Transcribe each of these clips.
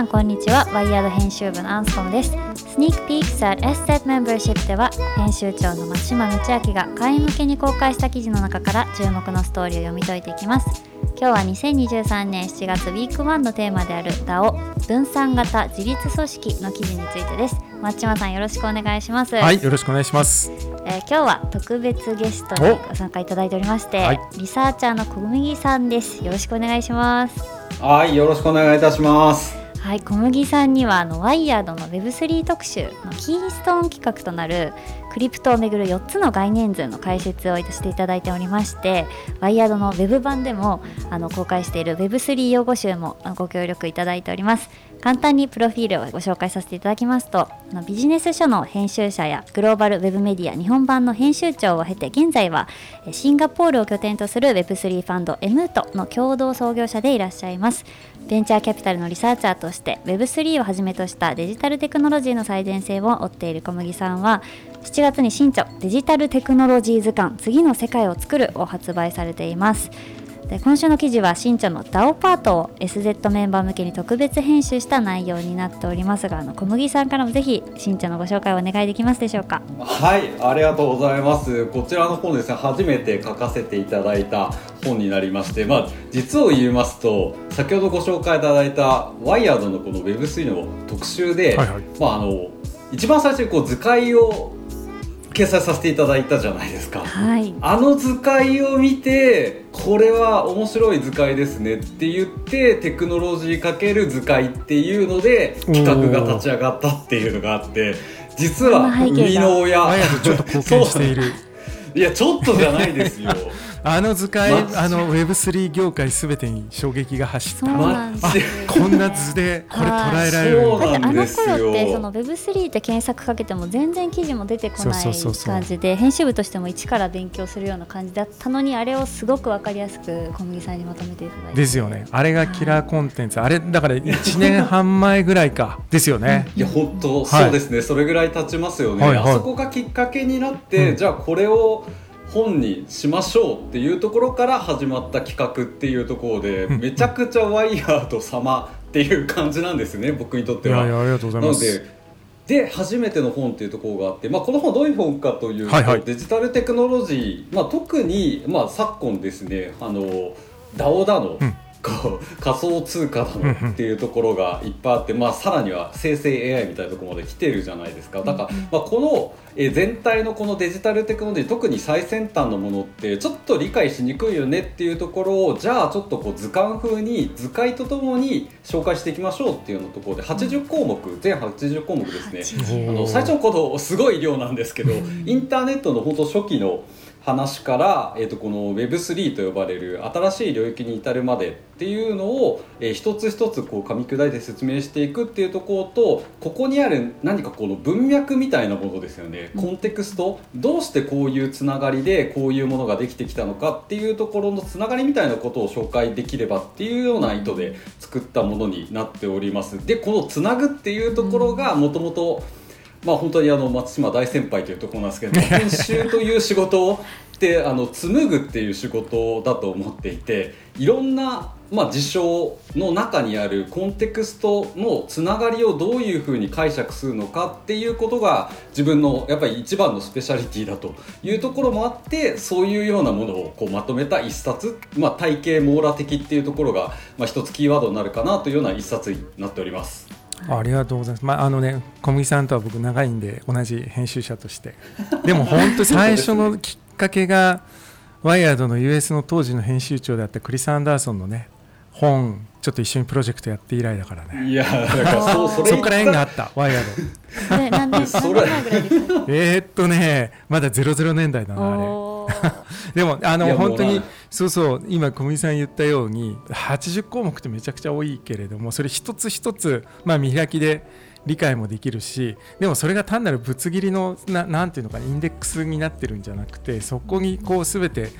さんこんにちは。ワイヤード編集部のアンスコムです。スニークピークス at SSET Membership では編集長の松島道明が会員向けに公開した記事の中から注目のストーリーを読み解いていきます。今日は2023年7月ウィーク1のテーマである DAO 分散型自立組織の記事についてです。松島さんよろしくお願いします。はいよろしくお願いします。えー、今日は特別ゲストにご参加いただいておりまして、はい、リサーチャーの小麦さんです。よろしくお願いします。はいよろしくお願いいたしますはい小麦さんにはあのワイヤードの Web3 特集のキーストーン企画となるクリプトをめぐる4つの概念図の解説をしていただいておりましてワイヤードのウェブ版でもあの公開している Web3 用語集もご協力いただいております。簡単にプロフィールをご紹介させていただきますとビジネス書の編集者やグローバルウェブメディア日本版の編集長を経て現在はシンガポールを拠点とする Web3 ファンド m トの共同創業者でいらっしゃいます。ベンチャーキャピタルのリサーチャーとして Web3 をはじめとしたデジタルテクノロジーの最前線を追っている小麦さんは7月に新著デジタルテクノロジー図鑑次の世界を作るを発売されています。で今週の記事は新著の DAO パートを SZ メンバー向けに特別編集した内容になっておりますがあの小麦さんからもぜひ新著のご紹介をお願いできますでしょうか？はいありがとうございます。こちらの本ですね初めて書かせていただいた本になりましてまあ実を言いますと先ほどご紹介いただいたワイヤードのこの Web3 の特集で、はいはい、まああの一番最初にこう図解を掲載させていただいたじゃないですか、はい、あの図解を見てこれは面白い図解ですねって言ってテクノロジーかける図解っていうので企画が立ち上がったっていうのがあって実は生みの親。ちょっと貢献している。いやちょっとじゃないですよあの図解、あの Web3 業界すべてに衝撃が走った。あこんな図でこれ捉えられるんだ。あの頃ってその Web3 って検索かけても全然記事も出てこない感じで編集部としても一から勉強するような感じだったのにあれをすごくわかりやすく小麦さんにまとめていただいて。ですよね。あれがキラーコンテンツ。あれだから1年半前ぐらいかですよね。いや本当そうですね。それぐらい経ちますよね。あそこがきっかけになって、じゃあこれを本にしましょうっていうところから始まった企画っていうところで、めちゃくちゃワイヤード様っていう感じなんですね僕にとっては。いやありがとうございます。で初めての本っていうところがあって、まあ、この本どういう本かというと、はいはい、デジタルテクノロジー、まあ、特に、まあ、昨今ですねあの DAO だの、うんこう仮想通貨だのっていうところがいっぱいあって、まあ、さらには生成 AI みたいなところまで来てるじゃないですか。だから、まあ、このえ全体のこのデジタルテクノロジー特に最先端のものってちょっと理解しにくいよねっていうところをじゃあちょっとこう図鑑風に図解とともに紹介していきましょうっていうのところで80項目全80項目ですね。あの最初のことすごい量なんですけどインターネットの本当初期の話から、えー、とこの Web3 と呼ばれる新しい領域に至るまでっていうのを、えー、一つ一つこう噛み砕いて説明していくっていうところとここにある何かこの文脈みたいなものですよね。コンテクスト。どうしてこういうつながりでこういうものができてきたのかっていうところのつながりみたいなことを紹介できればっていうような意図で作ったものになっております。でこのつなぐっていうところがもともとまあ本当にあの松島大先輩というところなんですけど 編集という仕事をってあの紡ぐっていう仕事だと思っていていろんな、まあ、事象の中にあるコンテクストのつながりをどういうふうに解釈するのかっていうことが自分のやっぱり一番のスペシャリティだというところもあってそういうようなものをこうまとめた一冊、まあ、体系網羅的っていうところが、まあ、一つキーワードになるかなというような一冊になっております。ありがとうございます。まあ、あのね、小麦さんとは僕長いんで、同じ編集者として。でも本当最初のきっかけが、ワイヤードの US の当時の編集長であったクリス・アンダーソンのね、本、ちょっと一緒にプロジェクトやって以来だからね。いや、だからそそそこから縁があった、ワイヤード。それ、なんで、それえっとね、まだ00年代だな、あれ。でもあの本当にそうそう今小麦さん言ったように80項目ってめちゃくちゃ多いけれどもそれ一つ一つ、まあ、見開きで理解もできるしでもそれが単なるぶつ切りのななんていうのかインデックスになってるんじゃなくてそこにこう全て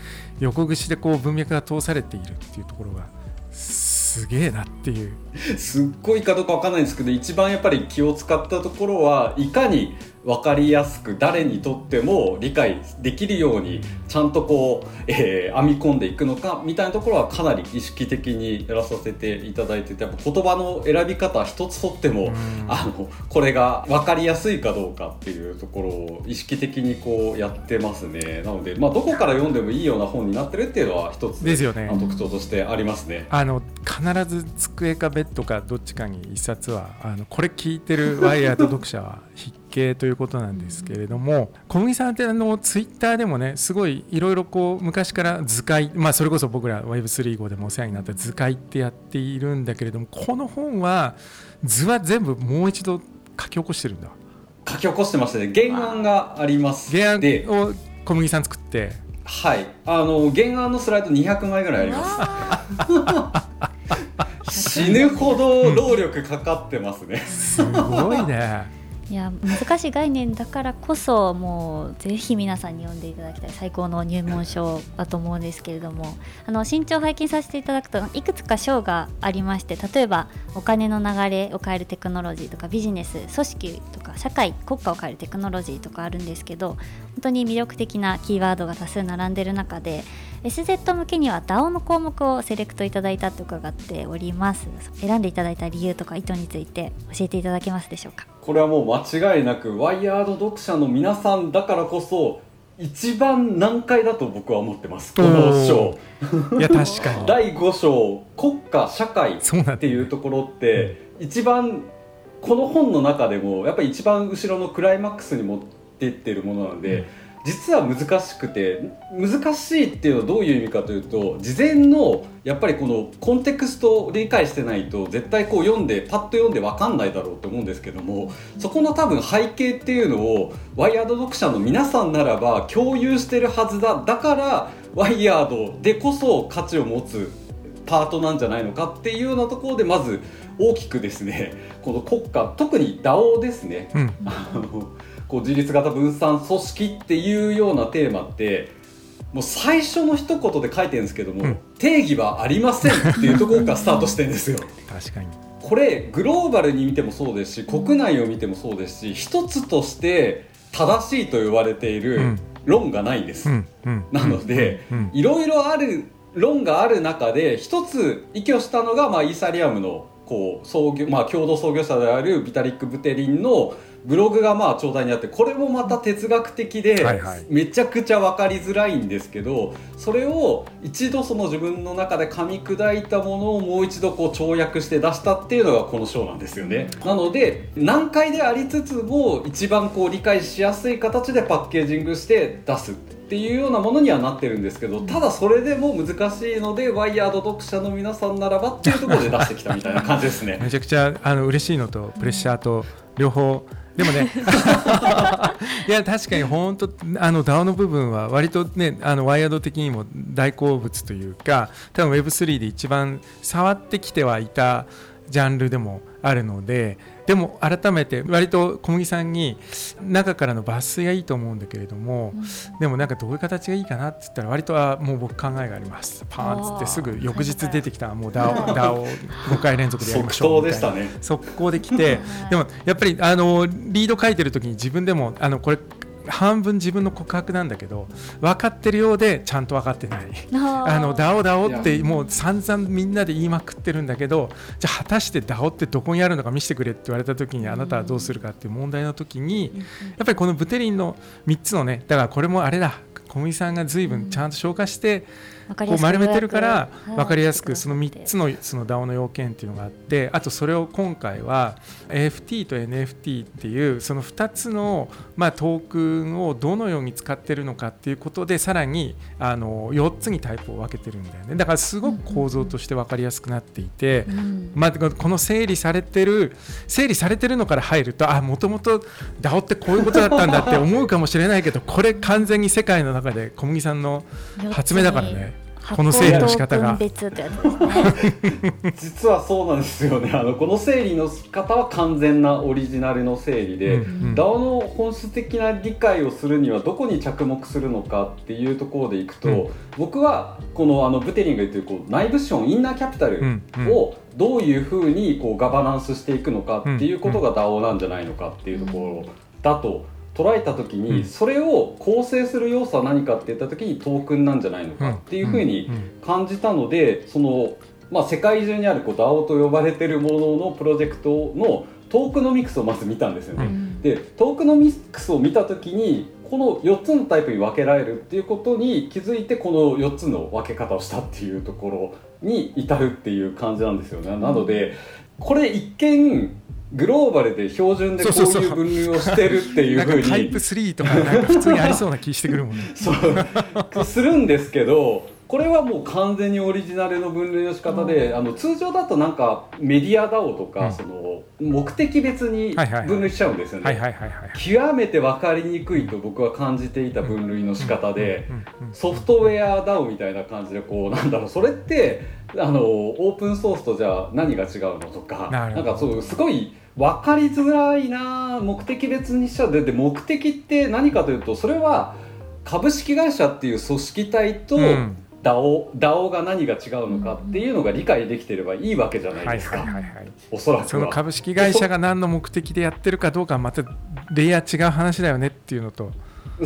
横串でこう文脈が通されているっていうところがすげえなっていう。すっごいかどうかわかんないんですけど一番やっぱり気を使ったところはいかに分かりやすく誰にとっても理解できるようにちゃんとこう、えー、編み込んでいくのかみたいなところはかなり意識的にやらさせていただいててやっぱ言葉の選び方一つとっても、あのこれが分かりやすいかどうかっていうところを意識的にこうやってますね。なので、まあ、どこから読んでもいいような本になってるっていうのは一つですよ、ね、特徴としてありますね。あの必ず机かベッドかどっちかに一冊はあのこれ聞いてるワイヤード読者は必見ということなんですけれども小麦さんってあのツイッターでもねすごいいろいろこう昔から図解まあそれこそ僕ら Web3 号でもお世話になった図解ってやっているんだけれどもこの本は図は全部もう一度書き起こしてるんだ。書き起こしてましたね。原案があります。原案を小麦さん作って。はい。あの原案のスライド200枚ぐらいあります。死ぬほど労力かかってますね、すごいねいや難しい概念だからこそもうぜひ皆さんに読んでいただきたい最高の入門書だと思うんですけれども。あの身長拝見させていただくといくつか章がありまして例えばお金の流れを変えるテクノロジーとかビジネス組織とか社会国家を変えるテクノロジーとかあるんですけど本当に魅力的なキーワードが多数並んでる中で SZ 向けには DAO の項目をセレクトいただいたと伺っております。選んでいただいた理由とか意図について教えていただけますでしょうか？これはもう間違いなくワイヤード読者の皆さんだからこそ一番難解だと僕は思ってます。この章。いや確かに。第5章国家社会っていうところって、一番この本の中でもやっぱり一番後ろのクライマックスに持ってってるものなので、うん実は難しくて難しいっていうのはどういう意味かというと事前のやっぱりこのコンテクストを理解してないと絶対こう読んでパッと読んで分かんないだろうと思うんですけどもそこの多分背景っていうのをワイヤード読者の皆さんならば共有してるはずだだからワイヤードでこそ価値を持つパートなんじゃないのかっていうようなところでまず大きくですねこの国家特に DAO ですね、うん、あのこう自立型分散組織っていうようなテーマってもう最初の一言で書いてるんですけども、うん、定義はありませんっていうところからスタートしてるんですよ。確かに。これグローバルに見てもそうですし国内を見てもそうですし一つとして正しいと言われている論がないんです。うん。うん、なのでいろいろある論がある中で一つ依拠したのが、まあ、イーサリアムのこう創業、まあ、共同創業者であるビタリック・ブテリンのブログがまあ頂戴にあってこれもまた哲学的でめちゃくちゃ分かりづらいんですけどそれを一度その自分の中で噛み砕いたものをもう一度こう跳躍して出したっていうのがこの章なんですよね。なので難解でありつつも一番こう理解しやすい形でパッケージングして出す。っていうようなものにはなってるんですけどただそれでも難しいのでワイヤード読者の皆さんならばっていうところで出してきたみたいな感じですね めちゃくちゃあの嬉しいのとプレッシャーと両方でもね。いや確かに本当あの DAO の部分は割とねあのワイヤード的にも大好物というか多分 Web3 で一番触ってきてはいたジャンルでもあるのででも改めて割と小麦さんに中からの抜粋がいいと思うんだけれども、うん、でもなんかどういう形がいいかなって言ったら割とはもう僕考えがあります。パーンっつってすぐ翌日出てきたもう DAO を5回連続でやりましょうみたいな。速攻できて。でもやっぱりあのリード書いてる時に自分でもあのこれ半分自分の告白なんだけど分かってるようでちゃんと分かってない。あのダオダオってもう散々みんなで言いまくってるんだけどじゃあ果たしてダオってどこにあるのか見せてくれって言われた時にあなたはどうするかっていう問題の時にやっぱりこのブテリンの3つのねだからこれもあれだ小麦さんが随分ちゃんと消化して、こう丸めてるから分かりやすくその3つのその DAO の要件っていうのがあってあとそれを今回は AFT と NFT っていうその2つのまあトークンをどのように使ってるのかっていうことでさらにあの4つにタイプを分けてるんだよね。だからすごく構造として分かりやすくなっていて、まあ、この整理されてる整理されてるのから入るとあもともと DAO ってこういうことだったんだって思うかもしれないけどこれ完全に世界の中で小麦さんの発明だからね。この整理の仕方が、ね、実はそうなんですよね。あのこの整理の仕方は完全なオリジナルの整理で、うんうん、DAO の本質的な理解をするにはどこに着目するのかっていうところでいくと、うん、僕はこのあのブテリンが言ってるこう内部資本インナーキャピタルをどういうふうにこうガバナンスしていくのかっていうことが DAO なんじゃないのかっていうところだと捉えた時に、それを構成する要素は何かって言った時にトークンなんじゃないのかっていうふうに感じたのでその、まあ、世界中にあるこう DAO と呼ばれてるもののプロジェクトのトークノミクスをまず見たんですよね。でトークノミクスを見た時にこの4つのタイプに分けられるっていうことに気づいてこの4つの分け方をしたっていうところに至るっていう感じなんですよね。なのでこれ一見グローバルで標準でこういう分類をしてるっていうふうに。タイプ3とかなんか普通にありそうな気してくるもんね。そう。するんですけどこれはもう完全にオリジナルの分類の仕方で、あの通常だとなんかメディア DAO とか、うん、その目的別に分類しちゃうんですよね。極めて分かりにくいと僕は感じていた分類の仕方でソフトウェア DAO みたいな感じでこうなんだろうそれってあのオープンソースとじゃあ何が違うのとかなんかそうすごい分かりづらいな目的別にしちゃうでで目的って何かというとそれは株式会社っていう組織体と、うん DAO, DAO が何が違うのかっていうのが理解できてればいいわけじゃないですか、おそらくその株式会社が何の目的でやってるかどうかはまたレイヤー違う話だよねっていうのと。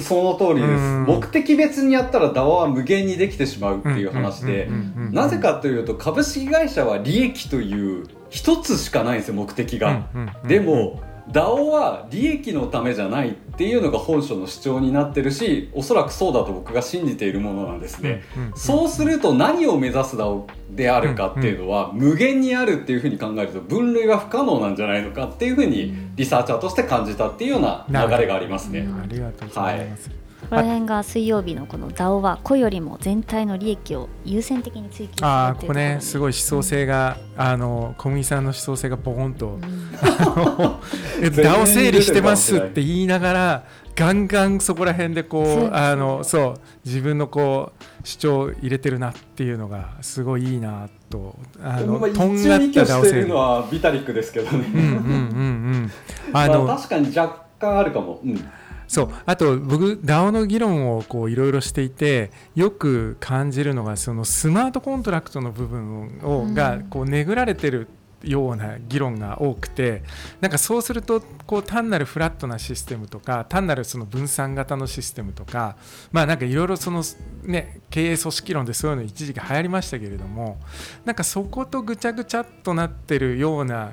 その通りです。目的別にやったら DAO は無限にできてしまうっていう話でなぜかというと株式会社は利益という一つしかないんですよ目的が、でも DAO は利益のためじゃないっていうのが本書の主張になってるしおそらくそうだと僕が信じているものなんですね、うんうんうん、そうすると何を目指す DAO であるかっていうのは、無限にあるっていうふうに考えると分類は不可能なんじゃないのかっていうふうにリサーチャーとして感じたっていうような流れがありますね。ありがとうございます、はいこの辺が水曜日のこの DAO は個よりも全体の利益を優先的に追求するああここねすごい思想性が、うん、あの小麦さんの思想性がボコンと、うん、DAO 整理してますって言いながらガンガンそこら辺でこうあのそう自分のこう主張を入れてるなっていうのがすごいいいなとあのとんがったダオセルのはビタリックですけどね。うんうんうんうん。あの、まあ、確かに若干あるかも。うんそうあと僕 DAO の議論をこういろいろしていてよく感じるのがそのスマートコントラクトの部分を、がこうねぐられてるような議論が多くてなんかそうするとこう単なるフラットなシステムとか単なるその分散型のシステムとかまあなんかいろいろそのね経営組織論でそういうの一時期流行りましたけれどもなんかそことぐちゃぐちゃっとなってるような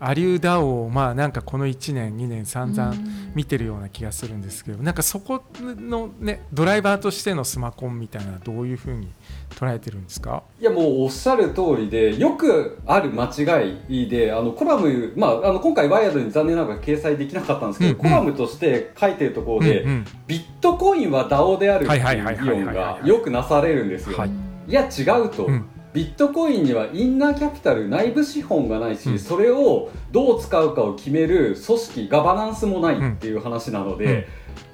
アリューダオをまあなんかこの1年2年散々見てるような気がするんですけどなんかそこのねドライバーとしてのスマコンみたいなどういうふうに捉えてるんですか？いやもうおっしゃる通りでよくある間違いであのコラム、まあ、あの今回ワイヤードに残念ながら掲載できなかったんですけど、うんうん、コラムとして書いてるところで、うんうん、ビットコインは DAO であるっていう議論がよくなされるんですよ。はい、いや違うと。うんビットコインにはインナーキャピタル内部資本がないし、うん、それをどう使うかを決める組織ガバナンスもないっていう話なので、うん。うん、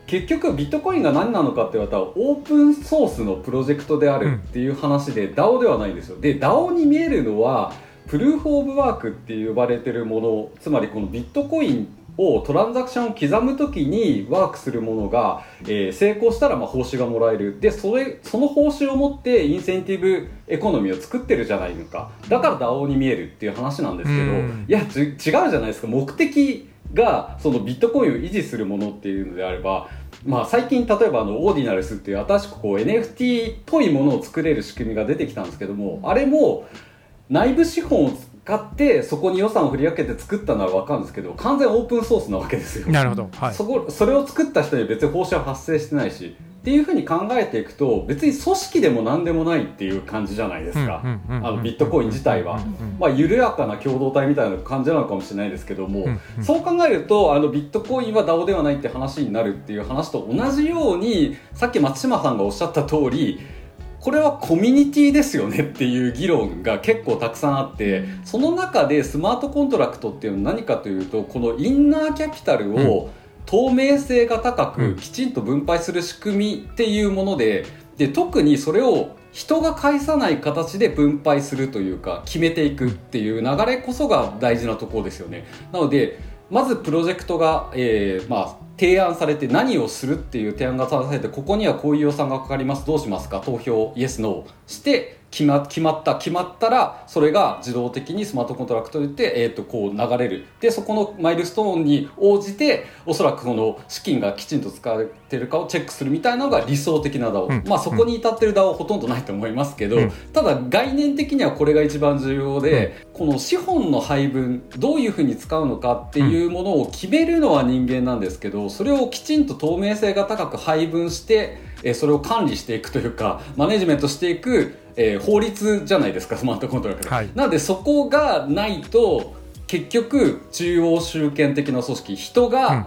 結局ビットコインが何なのかって言われたらオープンソースのプロジェクトであるっていう話で DAO ではないんですよ。で DAO に見えるのはプルーフ・オブ・ワークって呼ばれてるものつまりこのビットコインをトランザクションを刻む時にワークするものが、えー、成功したらまあ報酬がもらえる。でそれその報酬を持ってインセンティブエコノミーを作ってるじゃないのか。だから DAO に見えるっていう話なんですけど、いや違うじゃないですか。目的がそのビットコインを維持するものっていうのであればまあ、最近例えばあのオーディナルスっていう新しくこう NFT っぽいものを作れる仕組みが出てきたんですけどもあれも内部資本を買ってそこに予算を振り分けて作ったのは分かるんですけど完全オープンソースなわけですよ。なるほど、はい、そこそれを作った人に別に報酬は発生してないしっていうふうに考えていくと別に組織でも何でもないっていう感じじゃないですか。あのビットコイン自体は、まあ、緩やかな共同体みたいな感じなのかもしれないですけども、そう考えるとあのビットコインは DAO ではないって話になるっていう話と同じようにさっき松島さんがおっしゃった通りこれはコミュニティですよねっていう議論が結構たくさんあってその中でスマートコントラクトっていうのは何かというとこのインナーキャピタルを透明性が高くきちんと分配する仕組みっていうものでで特にそれを人が介さない形で分配するというか決めていくっていう流れこそが大事なところですよね。なのでまずプロジェクトが、えー、まあ提案されて何をするっていう提案がされてここにはこういう予算がかかりますどうしますか？投票イエスノーして決ま決まった決まったらそれが自動的にスマートコントラクトでて、えー、とこう流れる。でそこのマイルストーンに応じておそらくこの資金がきちんと使われてるかをチェックするみたいなのが理想的な DAO、うん、まあそこに至ってる DAO はほとんどないと思いますけど、うん、ただ概念的にはこれが一番重要で、うん、この資本の配分どういうふうに使うのかっていうものを決めるのは人間なんですけどそれをきちんと透明性が高く配分してえそれを管理していくというかマネジメントしていくえー、法律じゃないですかスマートコントラクト、はい、なのでそこがないと結局中央集権的な組織人が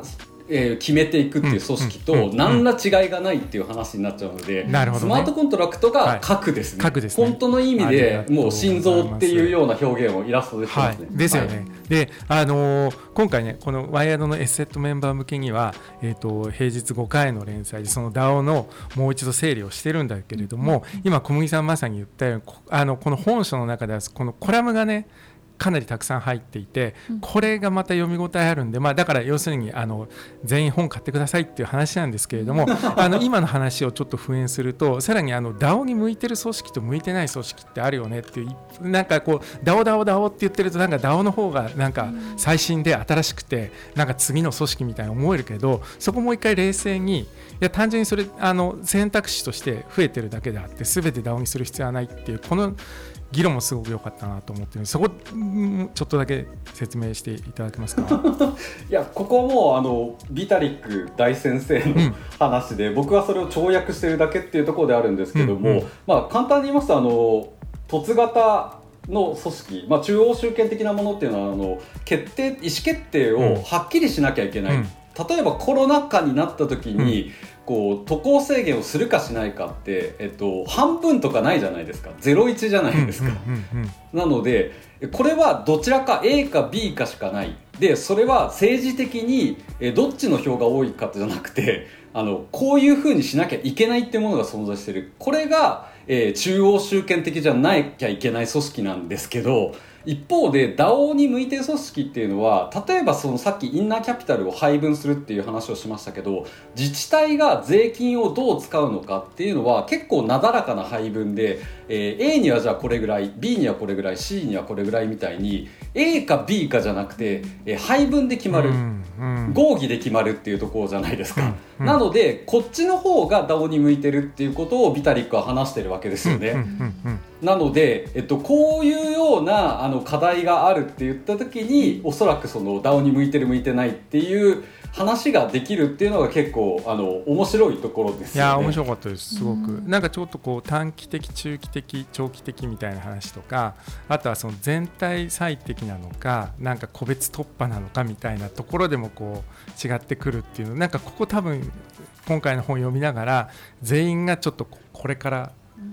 えー、決めていくっていう組織と何ら違いがないっていう話になっちゃうので、スマートコントラクトが核ですね。はい、ですね。本当の意味でもう心臓っていうような表現をイラストでしてますね。はい、ですよね。で、あのー、今回ねこの WIRED の SZ メンバー向けには、えーと、平日5回の連載でその DAO のもう一度整理をしてるんだけれども、今小麦さんまさに言ったようにあのこの本書の中ではこのコラムがねかなりたくさん入っていて、これがまた読み応えあるんで、まあ、だから要するにあの全員本買ってくださいっていう話なんですけれども あの今の話をちょっと復縁するとさらにあの DAO に向いてる組織と向いてない組織ってあるよねっていうなんかこう DAO DAO DAO って言ってるとなんか DAO の方がなんか最新で新しくてなんか次の組織みたいに思えるけどそこもう一回冷静にいや単純にそれあの選択肢として増えてるだけであって全て DAO にする必要はないっていうこの議論もすごく良かったなと思ってそこちょっとだけ説明していただけますかいやここもあのビタリック大先生の話で、うん、僕はそれを跳躍してるだけっていうところであるんですけども、うんうん、まあ簡単に言いますとあの凸型の組織、まあ、中央集権的なものっていうのはあの決定意思決定をはっきりしなきゃいけない、うん、例えばコロナ禍になった時に、こう渡航制限をするかしないかって、えっと、半分とかないじゃないですか。01じゃないですか、なのでこれはどちらか A か B かしかない。でそれは政治的にどっちの票が多いかじゃなくて あのこういうふうにしなきゃいけないってものが存在してる。これが、えー、中央集権的じゃなきゃいけない組織なんですけど一方で DAO に向いてる組織っていうのは例えばそのさっきインナーキャピタルを配分するっていう話をしましたけど自治体が税金をどう使うのかっていうのは結構なだらかな配分で、えー、A にはじゃあこれぐらい B にはこれぐらい C にはこれぐらいみたいに A か B かじゃなくて、えー、配分で決まる、うんうん、合議で決まるっていうところじゃないですか、うんうん、なのでこっちの方が DAO に向いてるっていうことをビタリックは話してるわけですよね。なので、えっと、こういうようなあの課題があるって言った時におそらくその DAO に向いてる向いてないっていう話ができるっていうのが結構あの面白いところです、ね、いや面白かったです。すごく、ん、なんかちょっとこう短期的中期的長期的みたいな話とかあとはその全体最適なのかなんか個別突破なのかみたいなところでもこう違ってくるっていうなんかここ多分今回の本読みながら全員がちょっとこれから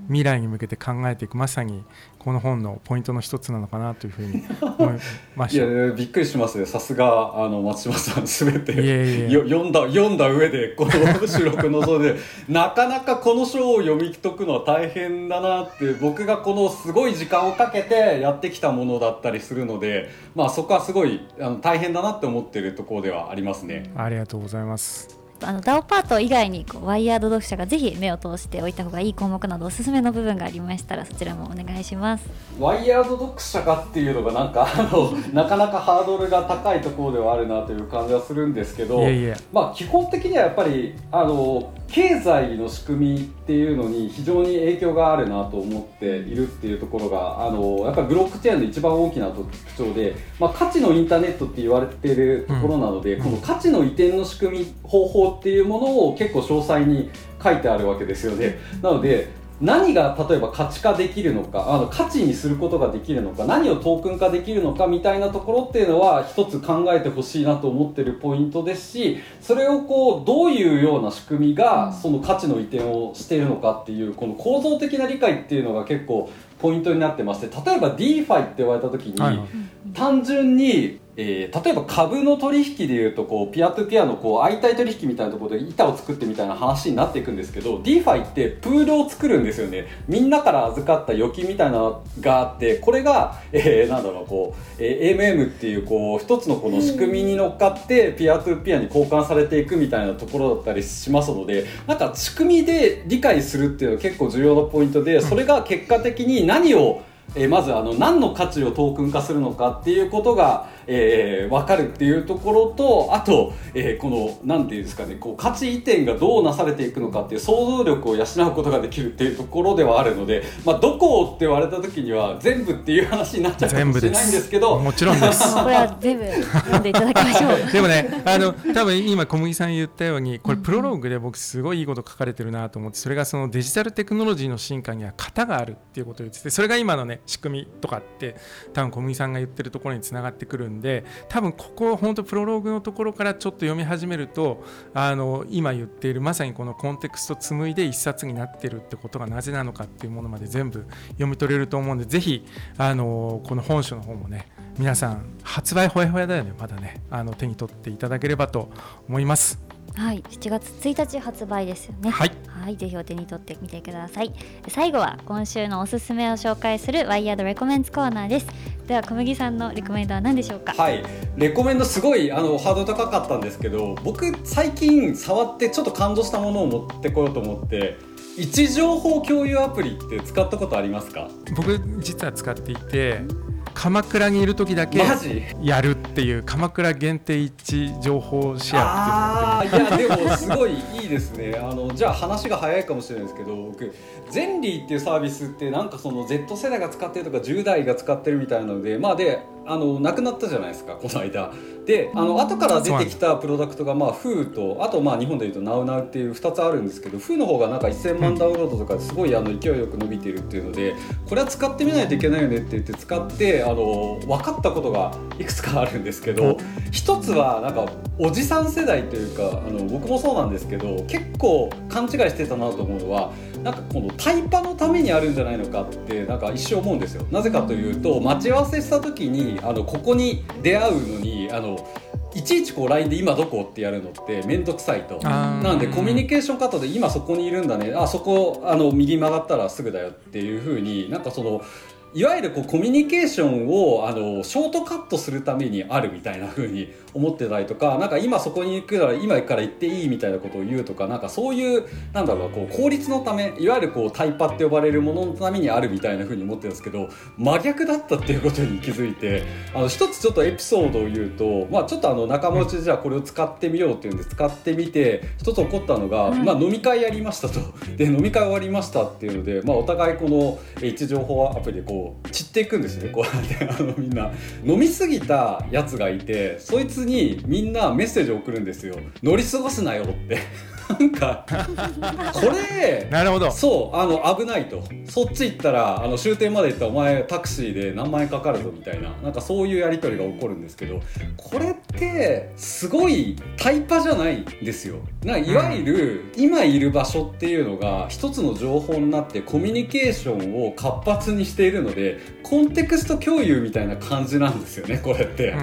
未来に向けて考えていくまさにこの本のポイントの一つなのかなというふうに思いました。いやびっくりしますねさすがあの松島さんすべて読んだ読んだ上でこの収録のそで なかなかこの書を読み解くのは大変だなって僕がこのすごい時間をかけてやってきたものだったりするのでまあそこはすごいあの大変だなって思ってるところではありますね。ありがとうございますあの DAO パート以外にこうワイヤード読者がぜひ目を通しておいた方がいい項目などおすすめの部分がありましたらそちらもお願いします。ワイヤード読者がっていうのがなんかあのなかなかハードルが高いところではあるなという感じはするんですけどまあ基本的にはやっぱりあの経済の仕組みっていうのに非常に影響があるなと思っているっていうところがあのやっぱりブロックチェーンの一番大きな特徴で、まあ、価値のインターネットって言われているところなので、うん、この価値の移転の仕組み方法っていうものを結構詳細に書いてあるわけですよね。なので何が例えば価値化できるのかあの価値にすることができるのか何をトークン化できるのかみたいなところっていうのは一つ考えてほしいなと思ってるポイントですしそれをこうどういうような仕組みがその価値の移転をしているのかっていうこの構造的な理解っていうのが結構ポイントになってまして例えば DeFi って言われた時に、単純にえー、例えば株の取引でいうとこうピアトゥピアのこう相対取引みたいなところで板を作ってみたいな話になっていくんですけど DeFi ってプールを作るんですよね。みんなから預かった預金みたいなのがあってこれが、えー、なんだろうこう、えー、AMM っていうこう一つのこの仕組みに乗っかってピアトゥピアに交換されていくみたいなところだったりしますのでなんか仕組みで理解するっていうのは結構重要なポイントでそれが結果的に何をえー、まずあの何の価値をトークン化するのかっていうことが、えー、分かるっていうところとあと、えー、この何て言うんですかねこう価値移転がどうなされていくのかっていう想像力を養うことができるっていうところではあるので、まあ、どこって言われた時には全部っていう話になっちゃうかもしれないんですけど。もちろんですこれは全部読んでいただきましょう。でもねあの多分今小麦さん言ったようにこれプロローグで僕すごいいいこと書かれてるなと思ってそれがそのデジタルテクノロジーの進化には型があるっていうことを言っててそれが今のね仕組みとかって多分小麦さんが言ってるところにつながってくるんで多分ここ本当プロローグのところからちょっと読み始めるとあの今言っているまさにこのコンテクスト紡いで一冊になってるってことがなぜなのかっていうものまで全部読み取れると思うんでぜひあのこの本書の方もね皆さん発売ほやほやだよねまだねあの手に取っていただければと思います。はい、7月1日発売ですよね。はい、はい、ぜひお手に取ってみてください。最後は今週のおすすめを紹介するワイヤードレコメンツコーナーです。では小麦さんのレコメンドは何でしょうか？はい、レコメンドすごいあのハードル高かったんですけど、僕最近触ってちょっと感動したものを持ってこようと思って。位置情報共有アプリって使ったことありますか？僕実は使っていて鎌倉にいる時だけやるっていう鎌倉限定一情報シェアっていうのいやでもすごいいいですね。あのじゃあ話が早いかもしれないですけど僕ゼンリーっていうサービスってなんかその Z 世代が使ってるとか10代が使ってるみたいなのでまあであのなくなったじゃないですかこの間。であの後から出てきたプロダクトがまあフーとあとまあ日本でいうと NowNow っていう2つあるんですけどフーの方がなんか1000万ダウンロードとかすごいあの勢いよく伸びているっていうのでこれは使ってみないといけないよねって言って使ってあの分かったことがいくつかあるんですけど一つはなんかおじさん世代というかあの僕もそうなん。ですけど結構勘違いしてたなと思うのはなんかこのタイパのためにあるんじゃないのかってなんか一生思うんですよ。なぜかというと待ち合わせした時にあのここに出会うのにあのいちいちこう LINE で今どこってやるのって面倒くさいと。なんでコミュニケーションカットで今そこにいるんだね。あそこあの右曲がったらすぐだよっていうふうになんかそのいわゆるこうコミュニケーションをあのショートカットするためにあるみたいな風に思ってたりとか なんか今そこに行くなら今から行っていいみたいなことを言うとかなんかそういうなんだろうこう効率のためいわゆるこうタイパって呼ばれるもののためにあるみたいな風に思ってるんですけど真逆だったっていうことに気づいてあの一つちょっとエピソードを言うと、まあ、ちょっとあの仲間内でじゃあこれを使ってみようっていうんで使ってみて一つ起こったのが、まあ、飲み会やりましたと。で飲み会終わりましたっていうので、まあ、お互いこの位置情報アプリでこう散っていくんですね。こうやってあのみんな。飲みすぎたやつがいてそいつにみんなメッセージを送るんですよ乗り過ごすなよって。なんかこれなるほど。そうあの危ないと。そっち行ったらあの終点まで行ったらお前タクシーで何万円かかるぞみたいな。なんかそういうやり取りが起こるんですけどこれってすごいタイパじゃないんですよ。ないわゆる今いる場所っていうのが一つの情報になってコミュニケーションを活発にしているのでコンテクスト共有みたいな感じなんですよねこれって。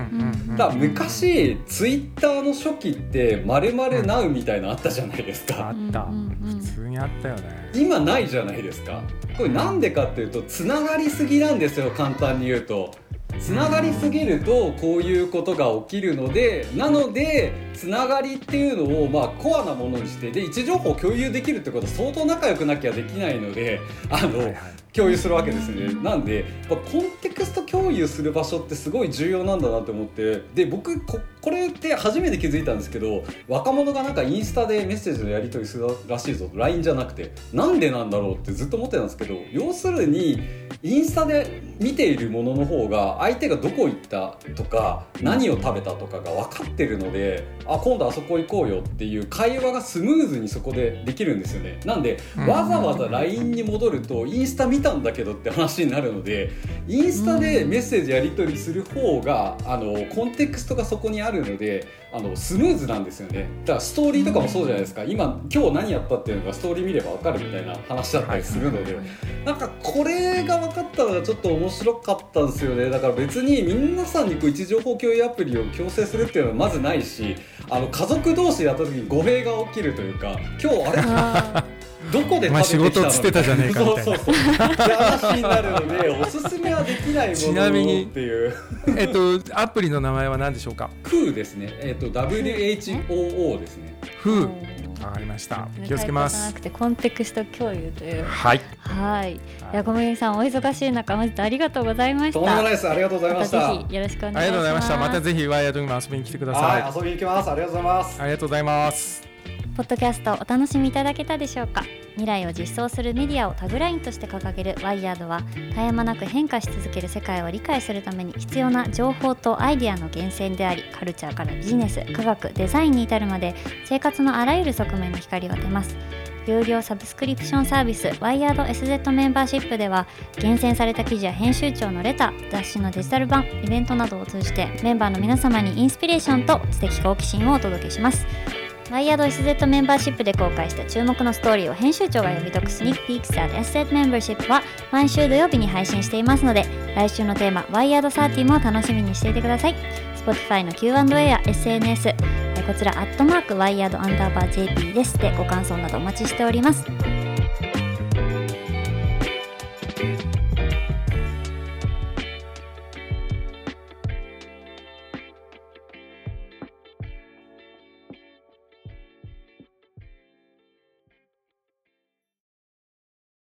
だ昔ツイッターの初期って「まるなう」みたいなあったじゃないですか。あった普通にあったよね。今ないじゃないですか。これなんでかっていうとつながりすぎなんですよ簡単に言うと。つながりすぎるとこういうことが起きるのでなのでつながりっていうのをまあコアなものにしてで位置情報を共有できるってことは相当仲良くなきゃできないのであの、はいはい共有するわけですね。なんでコンテクスト共有する場所ってすごい重要なんだなって思って。で僕ここれって初めて気づいたんですけど若者がなんかインスタでメッセージのやり取りするらしいぞ。LINE じゃなくて。なんでなんだろうってずっと思ってたんですけど要するにインスタで見ているものの方が相手がどこ行ったとか何を食べたとかが分かってるのであ今度あそこ行こうよっていう会話がスムーズにそこでできるんですよね。なんでわざわざ LINE に戻るとインスタ見見たんだけどって話になるのでインスタでメッセージやり取りする方があのコンテクストがそこにあるのであのスムーズなんですよね。だからストーリーとかもそうじゃないですか。今今日何やったっていうのがストーリー見れば分かるみたいな話だったりするのでなんかこれが分かったのがちょっと面白かったんですよね。だから別に皆さんにこう位置情報共有アプリを強制するっていうのはまずないしあの家族同士やった時に語弊が起きるというか今日あれ？どこで食べてきたの？仕事つってたじゃねえかみたいな。そうそうそう。話になるのでおすすめはできないものちなみにっていう。えっとアプリの名前は何でしょうか？クーですね。えっと WHOO ですね。フー。わかりました。気をつけます。なくてコンテクスト共有という。はい。はい。いや小麦さんお忙しい中本日ありがとうございました。とんでもないです。ありがとうございました。まぜひよろしくお願いします。ありがとうございました。またぜひワイヤードにも遊びに来てください。はい遊びに行きます。ありがとうございます。ありがとうございますポッドキャストお楽しみいただけたでしょうか？未来を実装するメディアをタグラインとして掲げるワイヤードは絶え間なく変化し続ける世界を理解するために必要な情報とアイデアの源泉でありカルチャーからビジネス科学デザインに至るまで生活のあらゆる側面の光を当てます。有料サブスクリプションサービスワイヤード SZ メンバーシップでは厳選された記事や編集長のレター雑誌のデジタル版イベントなどを通じてメンバーの皆様にインスピレーションと知的好奇心をお届けします。ワイヤード SZ メンバーシップで公開した注目のストーリーを編集長が読み解くスニックピークス at SZ メンバーシップは毎週土曜日に配信していますので来週のテーマワイヤード30も楽しみにしていてください。Spotify の Q&A や SNS こちらアットマークワイヤードアンダーバー JP です。でご感想などお待ちしております。